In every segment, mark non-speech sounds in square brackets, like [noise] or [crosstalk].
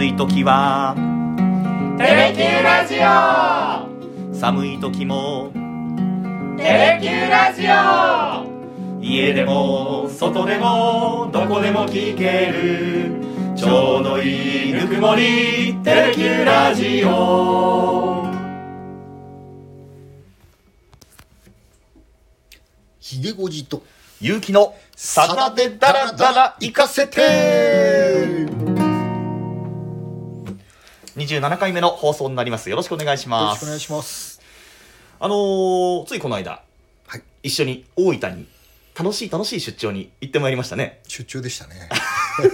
暑い時は。テレキューラジオ。寒い時も。テレキューラジオ。家でも外でもどこでも聞ける。ちょうどいいぬくもり。テレキューラジオ。ひげごじと。勇気の。さだでダラダラ行かせて27回目の放送になります。よろしくお願いしよろますしくお願いします。あのーついこの間はい。一緒に大分に楽しい楽しい出張に行ってまいりましたね。出張でしたね。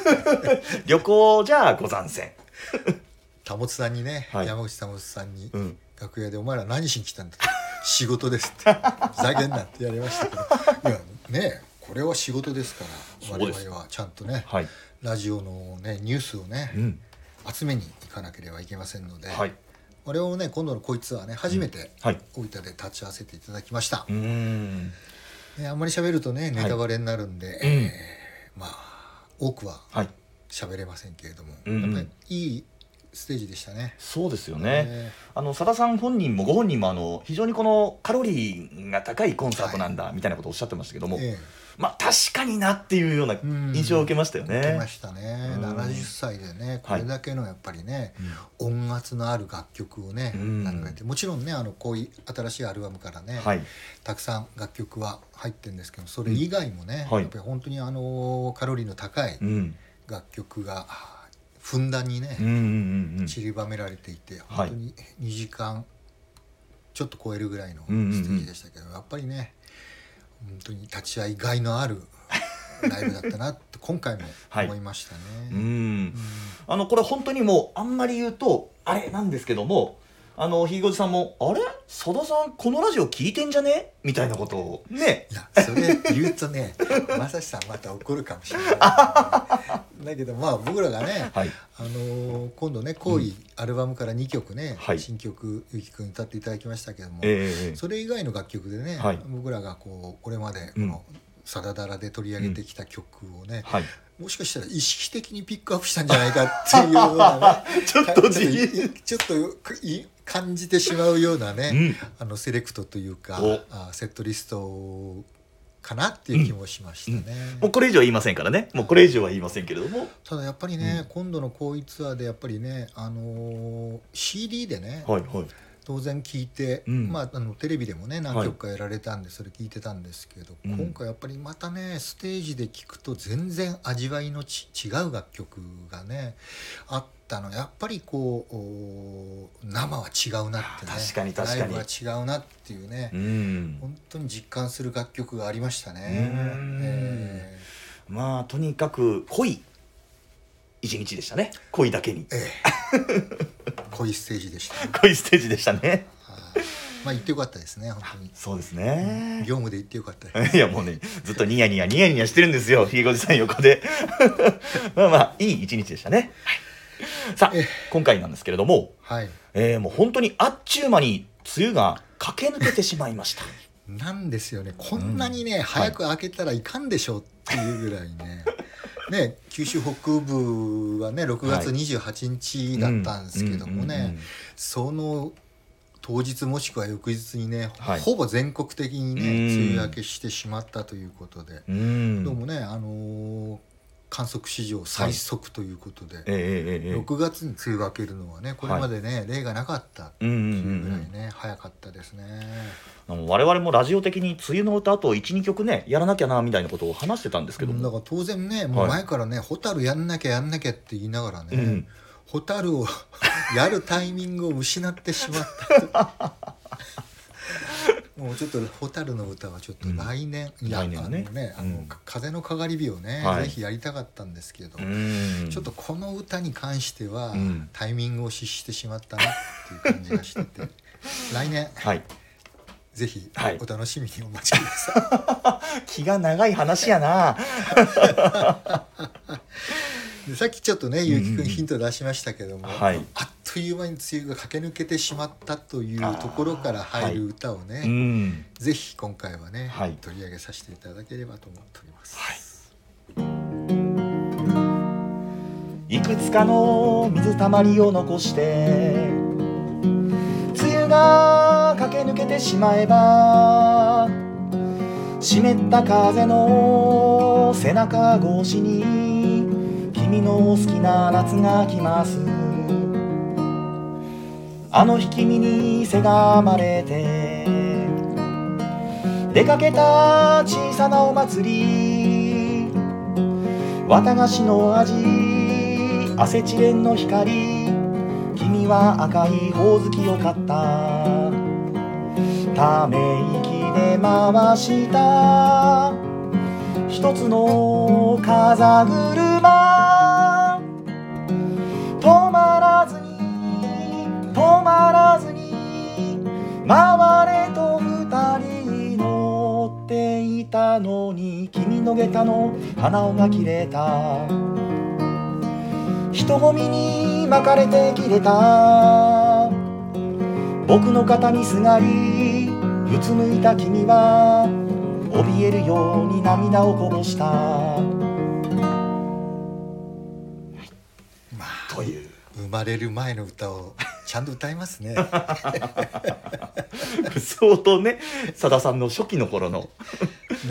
[laughs] 旅行じゃござんせん保さんにね、はい。山口保さんに、うん。楽屋で「お前ら何しに来たんだ?」仕事です」って「ふざけんな」ってやりましたけど。いやねこれは仕事ですから。我々はちゃんとねはい、ラジオのねニュースをね、うん集めに行かなければいけませんので、はい。我々もね今度のこいつはね初めてはい。大分で立ち会わせていただきました。う、ーん。ねあんまり喋るとねネタバレになるんで、うん。えーまあ多くははい。喋れませんけれども、うん。うんやっぱりいいステージでしたね。そうですよね、ねあの佐田さん本人もご本人もあの非常にこのカロリーが高いコンサートなんだみたいなことをおっしゃってましたけども、えまあ確かになっていうようなうん。印象を受けましたよね。え受けましたね、うん。70歳でねこはい。れだけのやっぱりね、音圧のある楽曲をね、もちろんねあのこういう新しいアルバムからね、はい、たくさん楽曲は入ってるんですけどそれ以外もね、はい。やっぱり本当にあのカロリーの高いうん、楽曲がふんだんにね、うんうんうんうん。散りばめられていてはい。本当に2時間ちょっと超えるぐらいのステうんうん。うんージでしたけど、やっぱりね本当に立ち会いがいのある [laughs] ライブだったなって今回も思いましたね。うん。うん。あのこれ本当にもうあんまり言うとあれなんですけどもあのひいごじさんも「あれ？佐田さんこのラジオ聞いてんじゃね?」みたいなことを。ね。いやそれ言うとね [laughs] 正志さんまた怒るかもしれない、だけどまあ僕らがね、はい。あのー今度ね「恋」アルバムから2曲ね、はい。新曲ゆきくん歌っていただきましたけども、ええそれ以外の楽曲でね、はい。僕らがこうこれまでこうんの「さだだら」で取り上げてきた曲をね、はい。もしかしたら意識的にピックアップしたんじゃないかっていうようなね [laughs] ちょっとじちょっとい感じてしまうようなね、うん。あのセレクトというかお。あセットリストかなっていう気もしましたね。もうこれ以上は言いませんからね。もうこれ以上は言いませんけれども。ただやっぱりね、今度のこういうツアーでやっぱりね、あのー CD でね、はいはい当然聞いて、うん。まあ、あのテレビでもね何曲かやられたんでそれ聞いてたんですけど、うん。今回やっぱりまたねステージで聞くと全然味わいのち違う楽曲がねあったの。やっぱりこうお生は違うなってね確かに確かに。ライブは違うなっていうね、うん。本当に実感する楽曲がありましたね。うん。えまあとにかく濃い一日でしたね。濃いだけに。ーえ。ー [laughs] 濃いステージでした、ね。濃いステージでしたね。はい。まあ行ってよかったですね本当に。そうですね。業務で行ってよかった。[laughs] いやもうねずっとニヤニヤニヤニヤしてるんですよひいごじさん横で。[laughs] まあまあいい一日でしたね、はい、さあえ。今回なんですけれども、はい。えー、もう本当にあっちゅう間に梅雨が駆け抜けてしまいました。なんですよね。こんなにね、うん。早く開けたらいかんでしょうっていうぐらいねね九州北部はね6月28日だったんですけどもね、その当日もしくは翌日にね、はい。ほぼ全国的にねうん。梅雨明けしてしまったということで、うん。どうもねあのー観測史上最速ということで、ええええええ。6月に梅雨が明けるのはねこれまでね、例がなかったってうんうんうんいうぐらいうん。ね、早かったですね。我々もラジオ的に梅雨の歌あと12曲ねやらなきゃなみたいなことを話してたんですけども。だから当然ねもうはい前からね「蛍、やんなきゃやんなきゃ」って言いながらね、うん。蛍を [laughs] やるタイミングを失ってしまった。ともうちょっと蛍の歌はちょっと来年、いや来年はねあのねあの、うん風のかがり火をね、はい。ぜひやりたかったんですけど、うん。ちょっとこの歌に関しては、うん。タイミングを失してしまったなっていう感じがしてて [laughs] 来年はい。ぜひはい。お楽しみにお待ちください。[laughs] 気が長い話やな。[laughs] でさっきちょっとねゆうきくうんうんうんんヒント出しましたけども、はい。あっという間に梅雨が駆け抜けてしまったというところから入る歌をね、うん。ぜひ今回はね、はい。取り上げさせていただければと思っております。はいいくつかの水たまりを残して梅雨が駆け抜けてしまえば湿った風の背中越しに君の好きな夏が来ますあの日君にせがまれて出かけた小さなお祭り綿菓子の味アセチレンの光君は赤いほおずきを買った。ため息で回した。一つの風車たのに君の下駄の鼻緒が切れた。人混みに巻かれて切れた。僕の肩にすがりうつむいた君は怯えるように涙をこぼした。まあという生まれる前の歌をちゃんと歌いますね。[laughs] 相当ねさださんの初期の頃の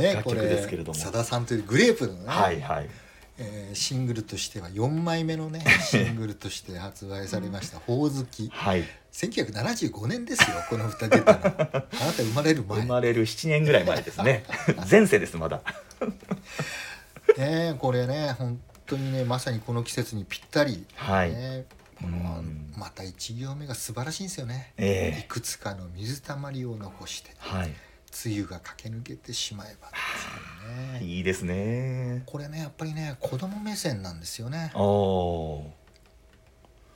楽曲ねこれですけれども。さださんというグレープのね、はいはい。えーシングルとしては4枚目のね [laughs] シングルとして発売されました「ほおずき。はい」1975年ですよこの歌出たのあなた生まれる前。生まれる7年ぐらい前ですね。[laughs] 前世ですまだ。[laughs] ねこれね本当にねまさにこの季節にぴったり、はい。ねこのうん。また1行目が素晴らしいんですよね、ええ。いくつかの水たまりを残して。はい梅雨が駆け抜けてしまえばっていうね。いいですね。これねやっぱりね子供目線なんですよね。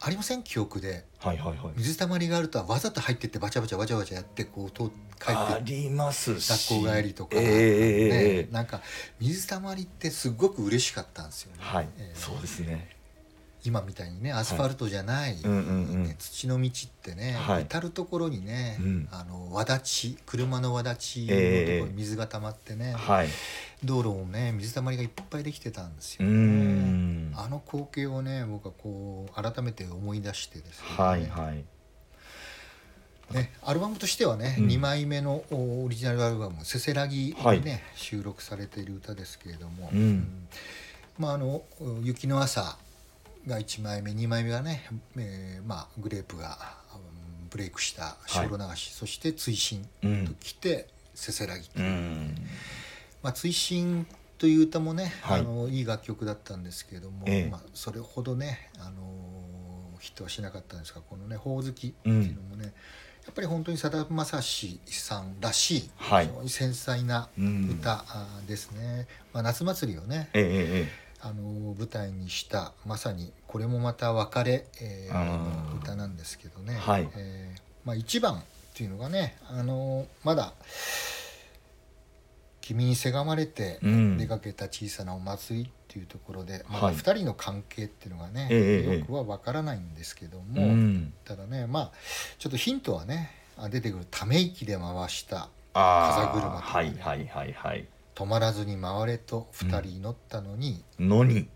ありません？記憶で。はいはいはい。水たまりがあるとはわざと入ってってバチャバチャバチャバチャやってこうと帰って。ありますし。学校帰りとか、ええええええねなんか水たまりってすごく嬉しかったんですよね、はい、ええそうですね今みたいにねアスファルトじゃない、うんうんうん。ね土の道ってね、はい。至る所にね、うん。あの輪立ち車の輪立ちのとこええ。ろに水が溜まってね、はい。道路もね水たまりがいっぱいできてたんですうよね。ん。あの光景をね僕はこう改めて思い出してですね,、はいはい。ねアルバムとしてはね、うん。2枚目のおオリジナルアルバム「せせらぎ」はい。にね、収録されている歌ですけれども、うん。まああの「雪の朝」が1枚目2枚目がね、えーまあ、グレープがうんブレイクした「小路流し」そして「追伸」うん。ときて「せせらぎ」う。ん。まあ、追伸という歌もね、はい。い、あのいい楽曲だったんですけれども、ええ。まあ、それほどね、あのヒットはしなかったんですがこのね「ほおずき」っていうのもね、やっぱり本当にさだまさしさんらしい、はい。非常に繊細なうん。歌ですね、まあ、夏祭りをね、ええええあの舞台にしたまさにこれもまた別れ、えー歌なんですけどね、はい。えーまあ、一番っていうのがね、あのまだ「君にせがまれてうん。出かけた小さなお祭り」っていうところで、まだはい2人の関係っていうのがね、ええよくは分からないんですけども、うん。ただねまあちょっとヒントはねあ出てくるため息で回したあ風車とかね。はいはいはいはい止まらずに回れと2人乗ったのに、のに。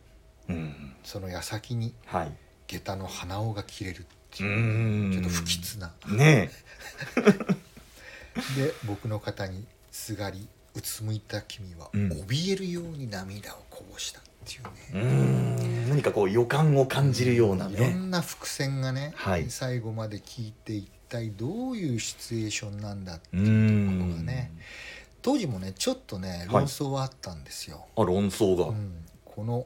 うん。その矢先にはい。下駄の鼻緒が切れるってういう、ん。ちょっと不吉な。ね [laughs] で僕の肩にすがりうつむいた君はうん。怯えるように涙をこぼしたっていうね、ん。何かこう予感を感じるようないろねんな伏線がね、はい。最後まで聞いて一体どういうシチュエーションなんだってういうところんがね当時もねちょっとねはい。論争はあったんですよ、あ論争が。うん。この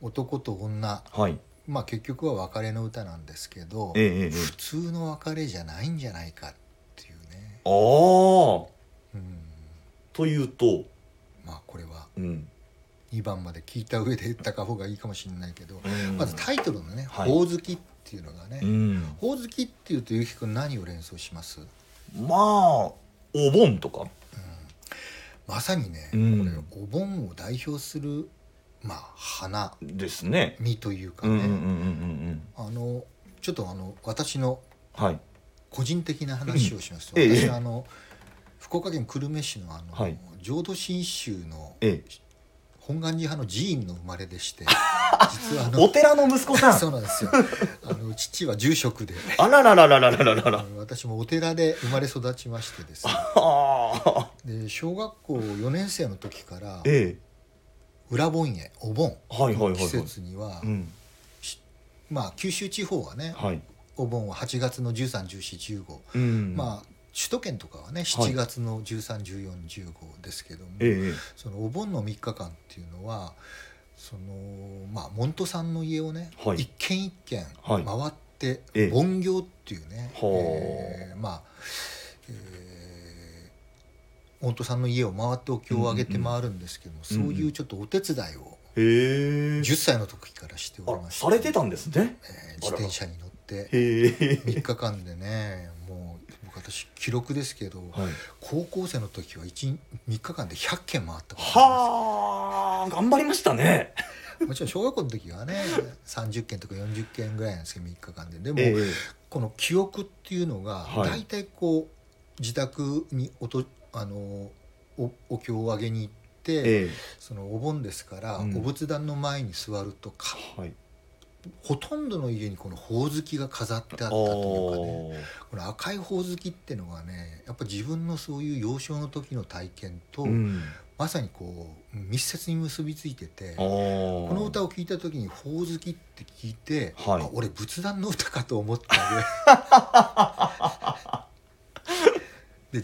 男と女。はい。まあ結局は別れの歌なんですけど、ええ普通の別れじゃないんじゃないかっていうね、ああうん、というと。まあこれはうん。2番まで聞いた上で言った方がいいかもしれないけど、うん。まずタイトルのね「はい。ほおずき」っていうのがねうん「ほおずき」っていうとゆきくん何を連想します？まあお盆とかまさにね、うん。これお盆を代表するまあ花ですね。実というかね、あのちょっとあの私のはい。個人的な話をしますと、うん。ええ。私あの福岡県久留米市のあの、はい。浄土真宗のええ。本願寺派の寺院の生まれでして [laughs] 実はあおの寺の息子さん。そうなんですよ。[laughs] あの父は住職で。あららららららららら。私もお寺で生まれ育ちましてですね。ああで小学校4年生の時からえ裏盆へお盆えはいはいはいはい。季節には、うん。まあ九州地方はねはい。お盆は8月の131415、うん。まあ首都圏とかはねはい。7月の131415ですけども、ええそのお盆の3日間っていうのはそのまあ門徒さんの家をね、はい。一軒一軒はい。回って、ええ。盆行っていうね、はあ。えーまあ、えー門徒さんの家を回ってお経をあげて回るんですけども、うんうんそういうちょっとお手伝いをへえ10歳の時からしておりあまして。されてたんですね？えー自転車に乗ってへえ3日間でねもう僕私記録ですけど、はい。高校生の時は 1, 3日間で100件回ったことあはあ頑張りましたね。[laughs] もちろん小学校の時はね30件とか40件ぐらいなんですけど3日間で。でも、え。この記憶っていうのがはい。大体こう自宅におとあのおお経をあげに行って、ええ。そのお盆ですから、うん。お仏壇の前に座るとかえはい。ほとんどの家にこのほおずきが飾ってあったというかねこの赤いほおずきっていうのがねやっぱ自分のそういう幼少の時の体験と、うん。まさにこう密接に結びついてて。ここの歌を聴いた時に「ほおずき」って聞いて、はい。あ俺仏壇の歌かと思ったでで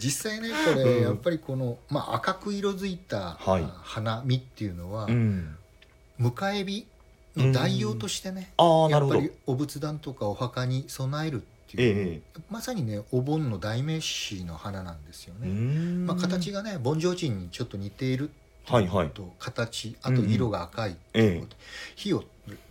実際ねこれ、うん。やっぱりこの、まあ、赤く色づいた、花見っていうのは、うん。迎え火の代用としてね、ああなるほど。やっぱりお仏壇とかお墓に備えるっていう、えまさにねお盆の代名詞の花なんですよえうね。ん。まあ、形がね盆提灯にちょっと似ているはいはい。と形あと色が赤いっていうこと、火を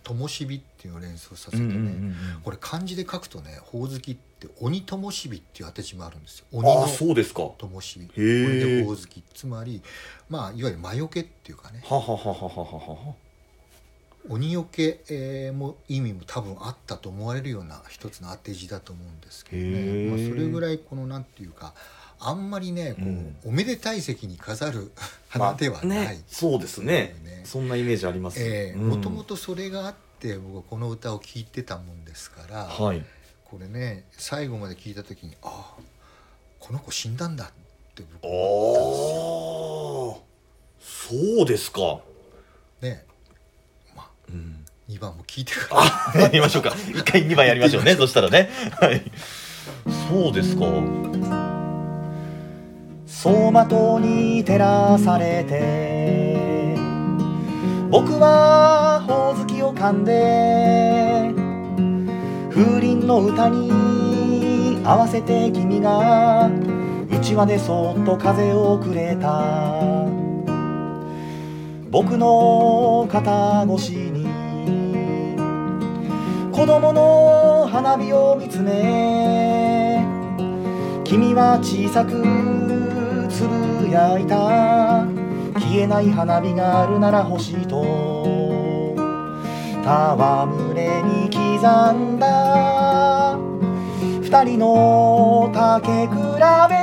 灯火っていうのを連想させてね、これ漢字で書くとねほおずきって鬼灯火っていう当て字もあるんですよ。鬼のそうですか。は灯火。これでほおずき。つまりまあいわゆる魔除けっていうかね。はははははは鬼よけ、えーも意味も多分あったと思われるような一つの当て字だと思うんですけどね、まあ、それぐらいこのなんていうかあんまりねこう、うん。おめでたい席に飾る花ではない、ねそうですね。ね。そんなイメージあります。もともとそれがあって僕はこの歌を聴いてたもんですから、はい。これね最後まで聞いた時にああこの子死んだんだって僕ああ思ったんそうですか。ですよね。まあうん。2番も聞いてから。あやりましょうか。一回2番やりましょうね。そしたらね。はい。そうですか。走馬灯に照らされて僕はほおずきを噛んで風鈴の歌に合わせて君がうちわでそっと風をくれた。僕の肩越しに子供の花火を見つめ君は小さくつぶやいた。消えない花火があるなら欲しいと戯れに刻んだ。二人の竹比べ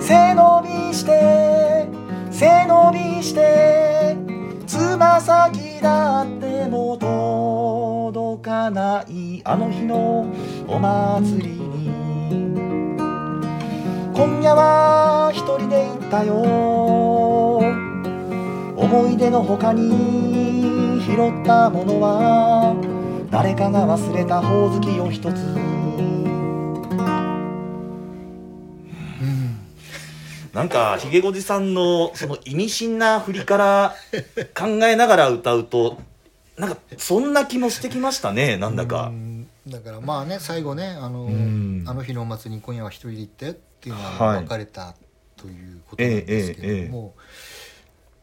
背伸びして背伸びしてつま先だっても届かないあの日のお祭りに今夜は一人で行ったよ。思い出の他に拾ったものは誰かが忘れたほおずきを一つ。なんかひげごじさんのその意味深な振りから考えながら歌うとなんかそんな気もしてきましたね [laughs] なんだうか。んだからまあね最後ねあの,、ん。あの日のお祭りに今夜は一人で行ってっていうのははい。別れたということなんですけれども、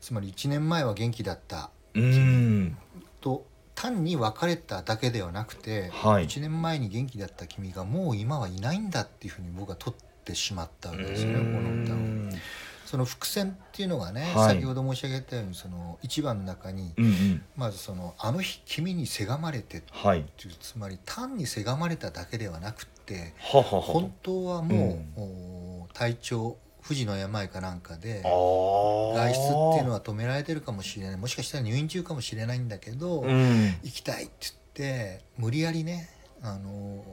つまり1年前は元気だった。うん。と単に別れただけではなくて、はい。1年前に元気だった君がもう今はいないんだっていうふうに僕は取ってしまったわけですよねこの歌を。その伏線っていうのがね、はい。先ほど申し上げたようにその一番の中に、うんうん。まずその「あの日君にせがまれて」っはい。つまり単にせがまれただけではなくってははは本当はもう、お体調富士の山かなんかであ外外出っていうのは止められてるかもしれない。もしかしたら入院中かもしれないんだけど、うん。行きたいって言って無理やりねあの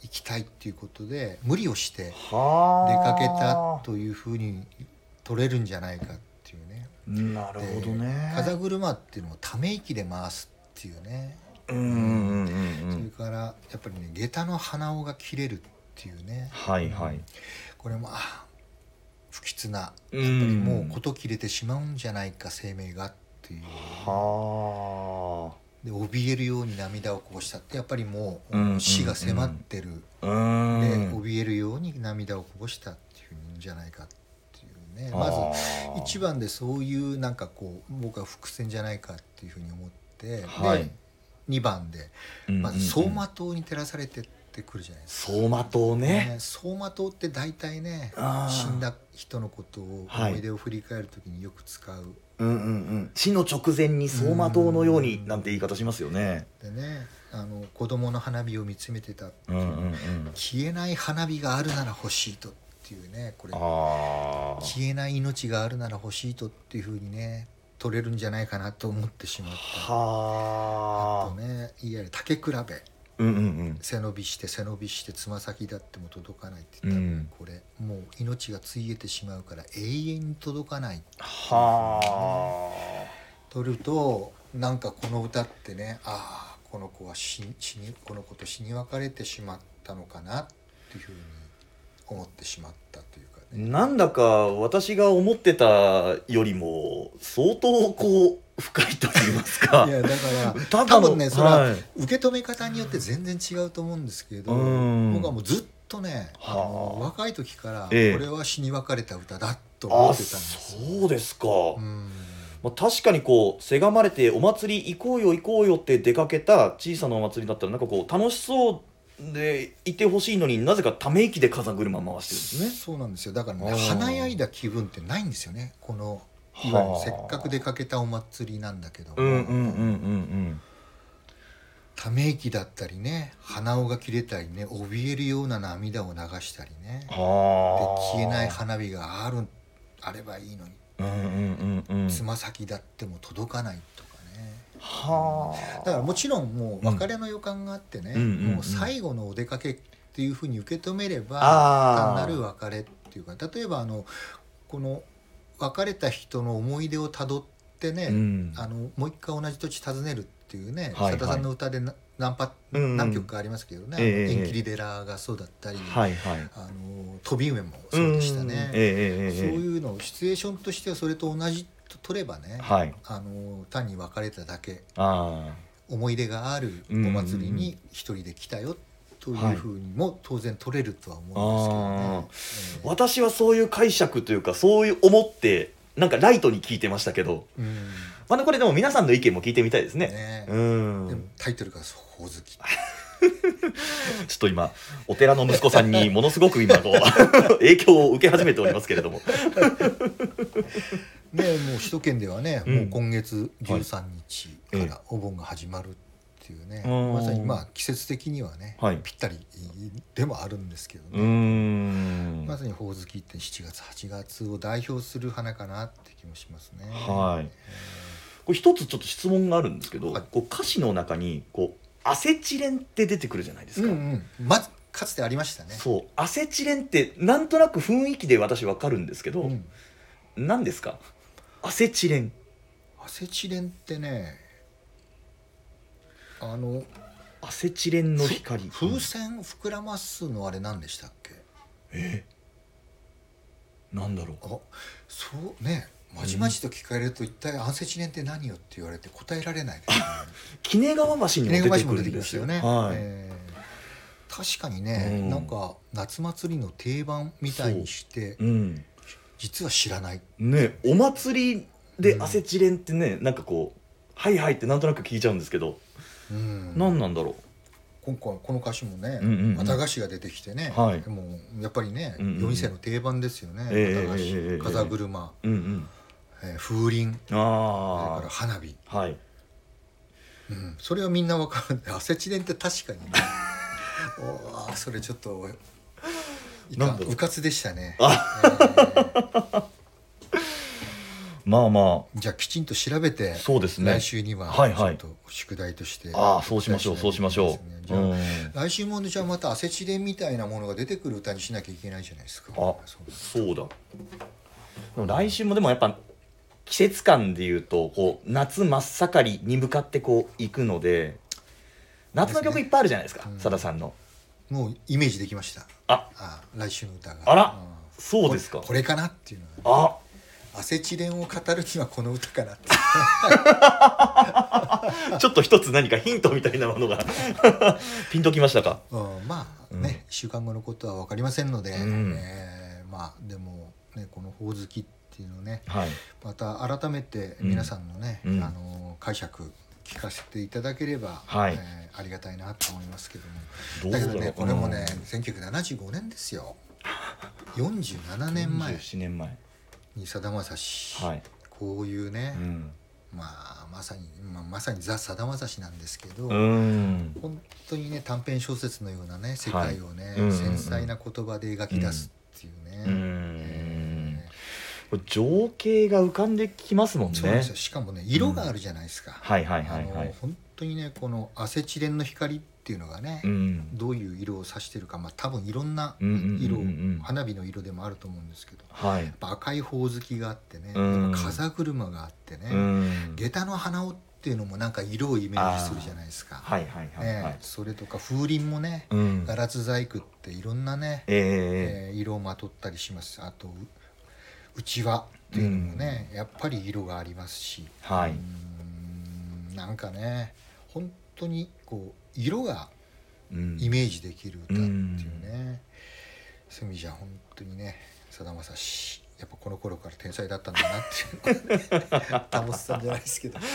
行きたいっていうことで無理をしては出かけあたというふうに取れるんじゃないかっていうね。なるほどね。風車っていうのをため息で回すっていうね、うんうんうんうそれんからやっぱりね下駄の鼻緒が切れるっていうね。はいはい。これもあ不吉な。やっぱうんりもう事切れてしまうんじゃないか生命がっていう。はで怯えるように涙をこぼしたってやっぱりもう、うん死が迫ってる、あうん。で怯えるように涙をこぼしたっていうんじゃないかってね。まず一番でそういうなんかこう僕は伏線じゃないかっていうふうに思って、はい。で2番でまず走馬灯に照らされてってくるじゃないですか。走馬灯ね。ね走馬灯って大体ね死んだ人のことをはい思い出を振り返る時によく使う、うんうんうん。死の直前に走馬灯のようになんて言い方しますよね。でねあの子供の花火を見つめてたってうんうんうん。消えない花火があるなら欲しいとっていうねこれ。消えない命があるなら欲しいとっていうふうにね取れるんじゃないかなと思ってしまった。あはあ。とねいわゆる竹比べ。うんうんうん。背伸びして背伸びしてつま先だっても届かないって言ったら、うん。これもう命がついえてしまうから永遠に届かないは取るとなんかこの歌ってねああこの子は死死にこの子と死に別れてしまったのかなっていうふうに思ってしまったというかあね。なんだか私が思ってたよりも相当こう深いと言いますか。[laughs] いやだから多分ねそれははい。受け止め方によって全然違うと思うんですけどうん。僕はもうずっとねあ。のはあ若い時からこえ。えれは死に別れた歌だと思あってたんですよ。そうですか、うんまあ、確かにこうせがまれてお祭り行こうよ行こうよって出かけた小さなお祭りだったらなんかこう楽しそうでいてほしいのになぜかため息で風車回してるんですね。そうなんですよだからね華やいだ気分ってないんですよねこのいわゆるはあせっかく出かけたお祭りなんだけども、うんうんうんうんため息だったりね鼻緒が切れたりね怯えるような涙を流したりねうん。ではあ。消えない花火があるあればいいのにうんうんうんうん。つま先だっても届かないとかねはあ。だからもちろんもう別れの予感があってね、うんもう最後のお出かけっていうふうに受け止めれば単なる別れっていうか例えばあのこの別れた人の思い出をたどってね、うん。あのもう一回同じ土地訪ねるっていうね、はいはい。佐田さんの歌でな何パ、うんうん。何曲かありますけどね「ええ縁切り寺」がそうだったり、はいはい。あの飛び梅もそうでしたね。んええええええ。そういうのをシチュエーションとしてはそれと同じと取ればね、はい。あの単に別れただけあ思い出があるお祭りに一人で来たよというふうにも当然取れるとは思うんですけあ。どね。私はそういう解釈というかそういう思ってなんかライトに聞いてましたけど。ええうんまあ、これでも皆さんの意見も聞いてみたいですね。ねうん。でもタイトルが「ほおずき」[laughs] ちょっと今お寺の息子さんにものすごく今こう [laughs] 影響を受け始めておりますけれども。[laughs] ねもう首都圏ではね、うん。もう今月13日かはい。らお盆が始まるっていうね、うん。まさにまあ季節的にはね、はい。ぴったりでもあるんですけどね、ん。まさにほおずきって7月8月を代表する花かなって気もしますね。はい。これ一つちょっと質問があるんですけど、はい。こう歌詞の中にこうアセチレンって出てくるじゃないですか、うんうん、まずかつてありましたね。そう。アセチレンってなんとなく雰囲気で私わかるんですけど、うん。何ですか？アセチレン。アセチレンってねあのアセチレンの光。風船膨らますのあれ何でしたっけ？え？なんだろう。あそうねまじまじと聞かれると一体アセチレンって何よって言われて答えられないですね。[laughs] 鬼怒川橋にも出てくるんですよ。きましたよね。はい、えー確かにね、うん。なんか夏祭りの定番みたいにしてう。ん。実は知らない。ねお祭りでアセチレンってね、なんかこう「はいはい」ってなんとなく聞いちゃうんですけど、うん。何なんだろ今回この歌詞もね、うんうんうん。綿菓子が出てきてね、はい。もうやっぱりね、うんうんの定番ですよね。ええ綿菓子、ええええ風車、ううんうんえー風鈴、それあから花火、あはい。うん、それはみんなわかる。んでアセチレンって確かにね。[laughs] おーそれちょっとなんう。うかつでしたね、あえー。まあまじゃあきちんと調べてあそうですね。来週にははいはい。ちょっと宿題としてああそうしましょうそうしましょう、じゃあうん、来週もねじゃあまたアセチレンみたいなものが出てくる歌にしなきゃいけないじゃないですか。あそうそうだ。でも来週もでもやっぱ季節感でいうとこう夏真っ盛りに向かってこう行くので夏の曲いっぱいあるじゃないですかうん。さだ、さんの。もうイメージできました。あ。あ来週の歌が。あらうん。そうですか。これかなっていうのはあ。アセチレンを語るにはこの歌かな [laughs] ちょっと一つ何かヒントみたいなものが。[laughs] ピンときましたか？うんまあね、1週間後のことは分かりませんので、うん。えーまあでもねこの「ほおずき」っていうのをねはい。また改めて皆さんのね、うん。あの解釈聞かせていただければ、はい。えーありがたいなと思いますけども。だけどねこれもねうん。1975年ですよ。47年前。47年前。にさだまさし、はい、こういうね、うん。まあまさに、まあ、まさにザ・さだまさしなんですけど、うん。本当にね短編小説のようなね世界をね、はい。繊細な言葉で描き出すっていうね、うん。えこれ情景が浮かんできますもんね。しかもね色があるじゃないですか、はいはいはいあのはい本当にねこのアセチレンの光っていうのがね、うん。どういう色を指してるか、まあ、多分いろんなうんうんうんうん色、花火の色でもあると思うんですけどはい。やっぱ赤いほおずきがあってね、うん。風車があってね、うん。下駄の花尾っていうのもなんか色をイメージするじゃないですか。はいはいはいはい。ね、それとか風鈴もね、うん。ガラス細工っていろんなね、え。えー色をまとったりします。あとううちわっていうのもね、やっぱり色がありますし、はい。んなんかね本当にこう色がうん。イメージできる歌っていうね、そういう意味じゃ本当にねさだまさしやっぱこの頃から天才だったんだなっていう保さんじゃないですけど。[laughs]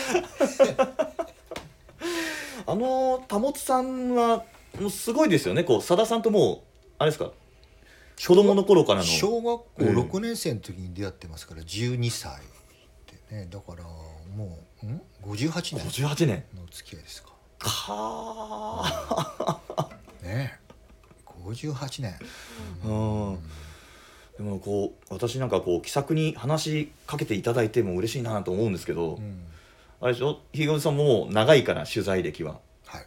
あの保さんはもうすごいですよね。こうさださんともうあれですか？子供の頃からの。小学校うん6年生の時に出会ってますから12歳ってね。だからもうん？58年。58年。の付き合いですか。かね58年。うん。でもこう私なんかこう気さくに話しかけていただいても嬉しいなと思うんですけど、うん。あれでしょ？ひげさんも長いから取材歴は。はい。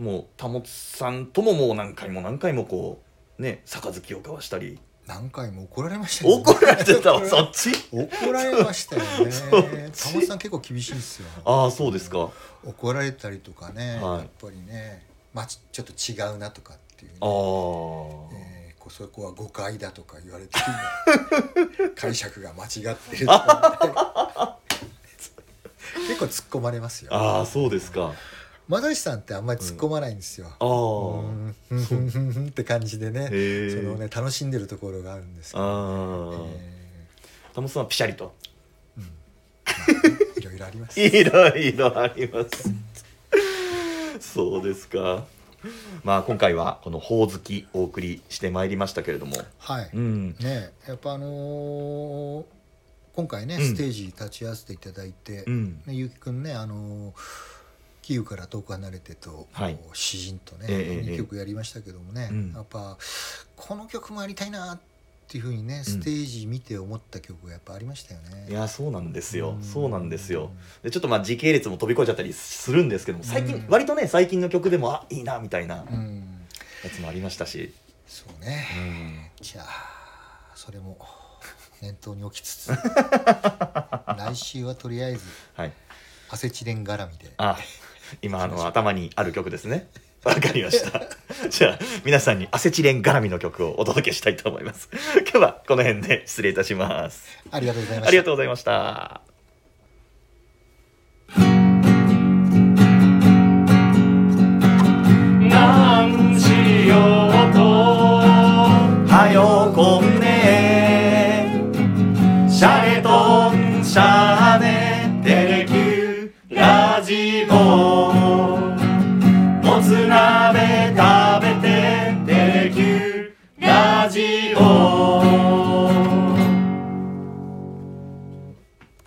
もう保さんとももう何回も何回もこうね杯を交わしたり。何回も怒られましたよ。怒られてたわそっち。怒られましたよね。そっち。タモさん結構厳しいんですよ。ああそうですか。怒られたりとかね、はい。やっぱりね、まあ、ちちょっと違うなとかっていうね、ああ、えーそこは誤解だとか言われて解釈が間違ってるとか、[laughs] 結構突っ込まれますよ。ああそうですか又吉さんってあんまり突っ込まないんですよ、ああ、うん。ふん。ふん。ふん。ふん。って感じでね。そのね楽しんでるところがあるんですけど、ああ、え保さんはピシャリと。ーうん。まあいろいろあります。[laughs] いろいろあります。そうですか。まあ今回はこのほおずきお送りしてまいりましたけれども。はい、うん。ねやっぱあのー今回ね、うん。ステージ立ち会わせていただいて、うん。ね、ゆうきくんね、あのーキーウから遠く離れてと、はい。詩人とね、ええ2曲やりましたけどもね、うん。やっぱこの曲もやりたいなっていうふうにねステージ見て思った曲がやっぱありましたよね。いやそうなんですよ。うん。そうなんですよ。でちょっとまあ時系列も飛び越えちゃったりするんですけども最近、うん割とね最近の曲でもあいいなみたいなやうん、つもありましたし、そうね、うん。じゃあそれも念頭に置きつつ [laughs] 来週はとりあえずはい。アセチレン絡みで。あ今あの頭にある曲ですね。わかりました。[laughs] じゃあ皆さんにアセチレン絡みの曲をお届けしたいと思います。今日はこの辺で失礼いたします。ありがとうございました。ありがとうございました